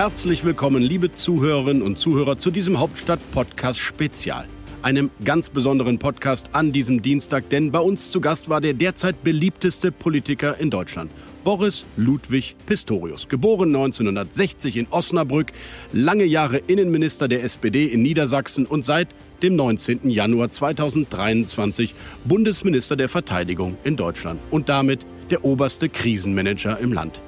Herzlich willkommen, liebe Zuhörerinnen und Zuhörer, zu diesem Hauptstadt-Podcast Spezial. Einem ganz besonderen Podcast an diesem Dienstag, denn bei uns zu Gast war der derzeit beliebteste Politiker in Deutschland. Boris Ludwig Pistorius, geboren 1960 in Osnabrück, lange Jahre Innenminister der SPD in Niedersachsen und seit dem 19. Januar 2023 Bundesminister der Verteidigung in Deutschland und damit der oberste Krisenmanager im Land.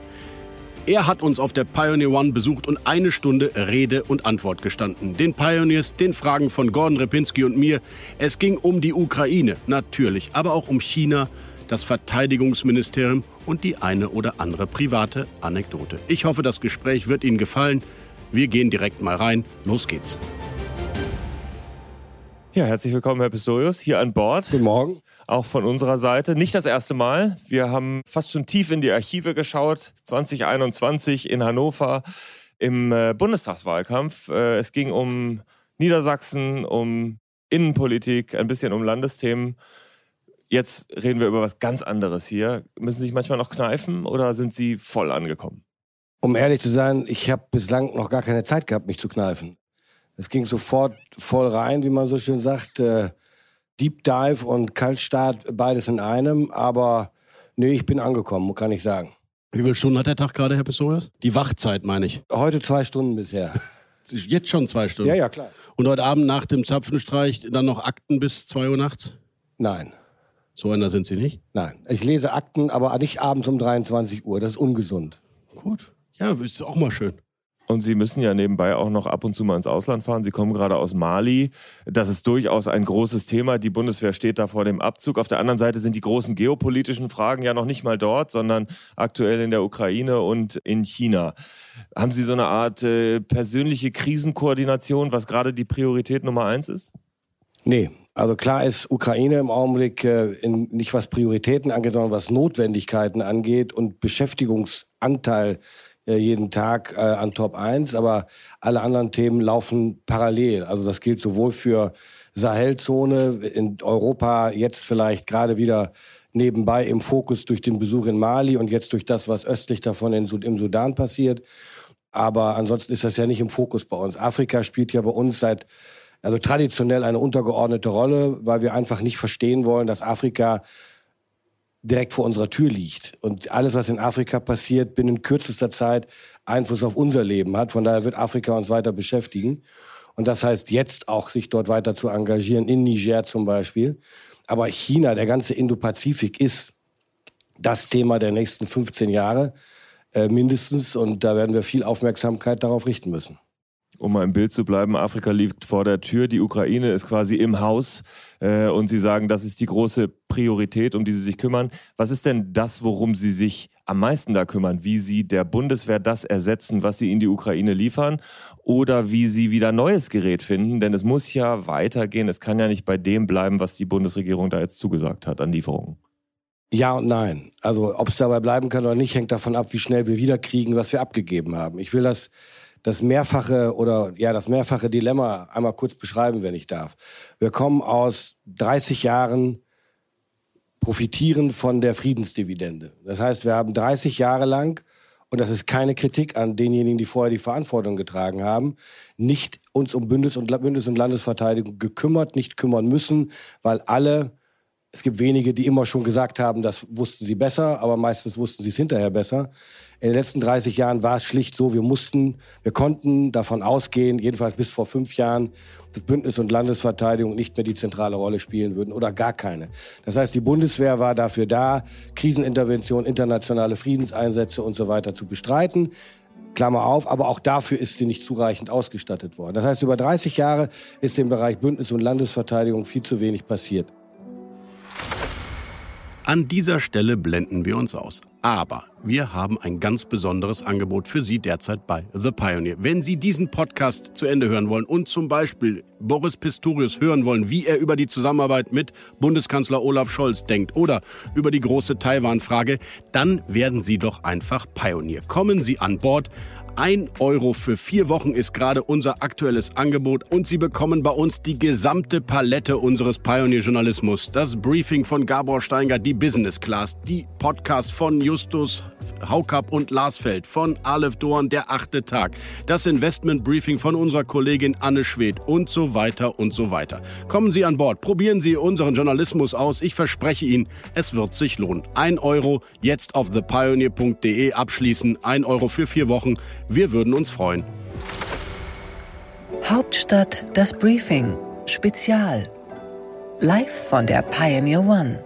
Er hat uns auf der Pioneer One besucht und eine Stunde Rede und Antwort gestanden. Den Pioneers, den Fragen von Gordon Repinski und mir. Es ging um die Ukraine, natürlich, aber auch um China, das Verteidigungsministerium und die eine oder andere private Anekdote. Ich hoffe, das Gespräch wird Ihnen gefallen. Wir gehen direkt mal rein. Los geht's. Ja, herzlich willkommen, Herr Pistorius, hier an Bord. Guten Morgen. Auch von unserer Seite. Nicht das erste Mal. Wir haben fast schon tief in die Archive geschaut. 2021 in Hannover im äh, Bundestagswahlkampf. Äh, es ging um Niedersachsen, um Innenpolitik, ein bisschen um Landesthemen. Jetzt reden wir über was ganz anderes hier. Müssen Sie sich manchmal noch kneifen oder sind Sie voll angekommen? Um ehrlich zu sein, ich habe bislang noch gar keine Zeit gehabt, mich zu kneifen. Es ging sofort voll rein, wie man so schön sagt. Äh, Deep Dive und Kaltstart, beides in einem. Aber nee, ich bin angekommen, kann ich sagen. Wie viele Stunden hat der Tag gerade, Herr Pistorius? Die Wachzeit, meine ich. Heute zwei Stunden bisher. Jetzt schon zwei Stunden? Ja, ja, klar. Und heute Abend nach dem Zapfenstreich dann noch Akten bis 2 Uhr nachts? Nein. So einer sind Sie nicht? Nein. Ich lese Akten, aber nicht abends um 23 Uhr. Das ist ungesund. Gut. Ja, ist auch mal schön. Und Sie müssen ja nebenbei auch noch ab und zu mal ins Ausland fahren. Sie kommen gerade aus Mali. Das ist durchaus ein großes Thema. Die Bundeswehr steht da vor dem Abzug. Auf der anderen Seite sind die großen geopolitischen Fragen ja noch nicht mal dort, sondern aktuell in der Ukraine und in China. Haben Sie so eine Art äh, persönliche Krisenkoordination, was gerade die Priorität Nummer eins ist? Nee, also klar ist Ukraine im Augenblick äh, in, nicht was Prioritäten angeht, sondern was Notwendigkeiten angeht und Beschäftigungsanteil jeden Tag äh, an Top 1, aber alle anderen Themen laufen parallel. Also das gilt sowohl für Sahelzone in Europa jetzt vielleicht gerade wieder nebenbei im Fokus durch den Besuch in Mali und jetzt durch das, was östlich davon in, im Sudan passiert. Aber ansonsten ist das ja nicht im Fokus bei uns. Afrika spielt ja bei uns seit also traditionell eine untergeordnete Rolle, weil wir einfach nicht verstehen wollen, dass Afrika direkt vor unserer Tür liegt. Und alles, was in Afrika passiert, binnen kürzester Zeit Einfluss auf unser Leben hat. Von daher wird Afrika uns weiter beschäftigen. Und das heißt jetzt auch, sich dort weiter zu engagieren, in Niger zum Beispiel. Aber China, der ganze Indo-Pazifik ist das Thema der nächsten 15 Jahre äh, mindestens. Und da werden wir viel Aufmerksamkeit darauf richten müssen um mal im Bild zu bleiben, Afrika liegt vor der Tür, die Ukraine ist quasi im Haus äh, und Sie sagen, das ist die große Priorität, um die Sie sich kümmern. Was ist denn das, worum Sie sich am meisten da kümmern? Wie Sie der Bundeswehr das ersetzen, was Sie in die Ukraine liefern oder wie Sie wieder neues Gerät finden? Denn es muss ja weitergehen. Es kann ja nicht bei dem bleiben, was die Bundesregierung da jetzt zugesagt hat an Lieferungen. Ja und nein. Also ob es dabei bleiben kann oder nicht, hängt davon ab, wie schnell wir wiederkriegen, was wir abgegeben haben. Ich will das das mehrfache oder ja das mehrfache Dilemma einmal kurz beschreiben, wenn ich darf. Wir kommen aus 30 Jahren profitieren von der Friedensdividende. Das heißt, wir haben 30 Jahre lang und das ist keine Kritik an denjenigen, die vorher die Verantwortung getragen haben, nicht uns um Bündnis- und, Bündnis und Landesverteidigung gekümmert, nicht kümmern müssen, weil alle, es gibt wenige, die immer schon gesagt haben, das wussten sie besser, aber meistens wussten sie es hinterher besser. In den letzten 30 Jahren war es schlicht so, wir mussten, wir konnten davon ausgehen, jedenfalls bis vor fünf Jahren, dass Bündnis und Landesverteidigung nicht mehr die zentrale Rolle spielen würden oder gar keine. Das heißt, die Bundeswehr war dafür da, Krisenintervention, internationale Friedenseinsätze und so weiter zu bestreiten. Klammer auf, aber auch dafür ist sie nicht zureichend ausgestattet worden. Das heißt, über 30 Jahre ist im Bereich Bündnis und Landesverteidigung viel zu wenig passiert. An dieser Stelle blenden wir uns aus. Aber wir haben ein ganz besonderes Angebot für Sie derzeit bei The Pioneer. Wenn Sie diesen Podcast zu Ende hören wollen und zum Beispiel Boris Pistorius hören wollen, wie er über die Zusammenarbeit mit Bundeskanzler Olaf Scholz denkt oder über die große Taiwan-Frage, dann werden Sie doch einfach Pioneer. Kommen Sie an Bord. Ein Euro für vier Wochen ist gerade unser aktuelles Angebot und Sie bekommen bei uns die gesamte Palette unseres Pioneer-Journalismus. Das Briefing von Gabor Steinger, die Business Class, die Podcasts von Justus Haukapp und Lars Feld, von Aleph Dorn, der achte Tag, das Investment Briefing von unserer Kollegin Anne Schwedt und so weiter und so weiter. Kommen Sie an Bord, probieren Sie unseren Journalismus aus. Ich verspreche Ihnen, es wird sich lohnen. Ein Euro jetzt auf thepioneer.de abschließen. Ein Euro für vier Wochen. Wir würden uns freuen. Hauptstadt das Briefing Spezial. Live von der Pioneer One.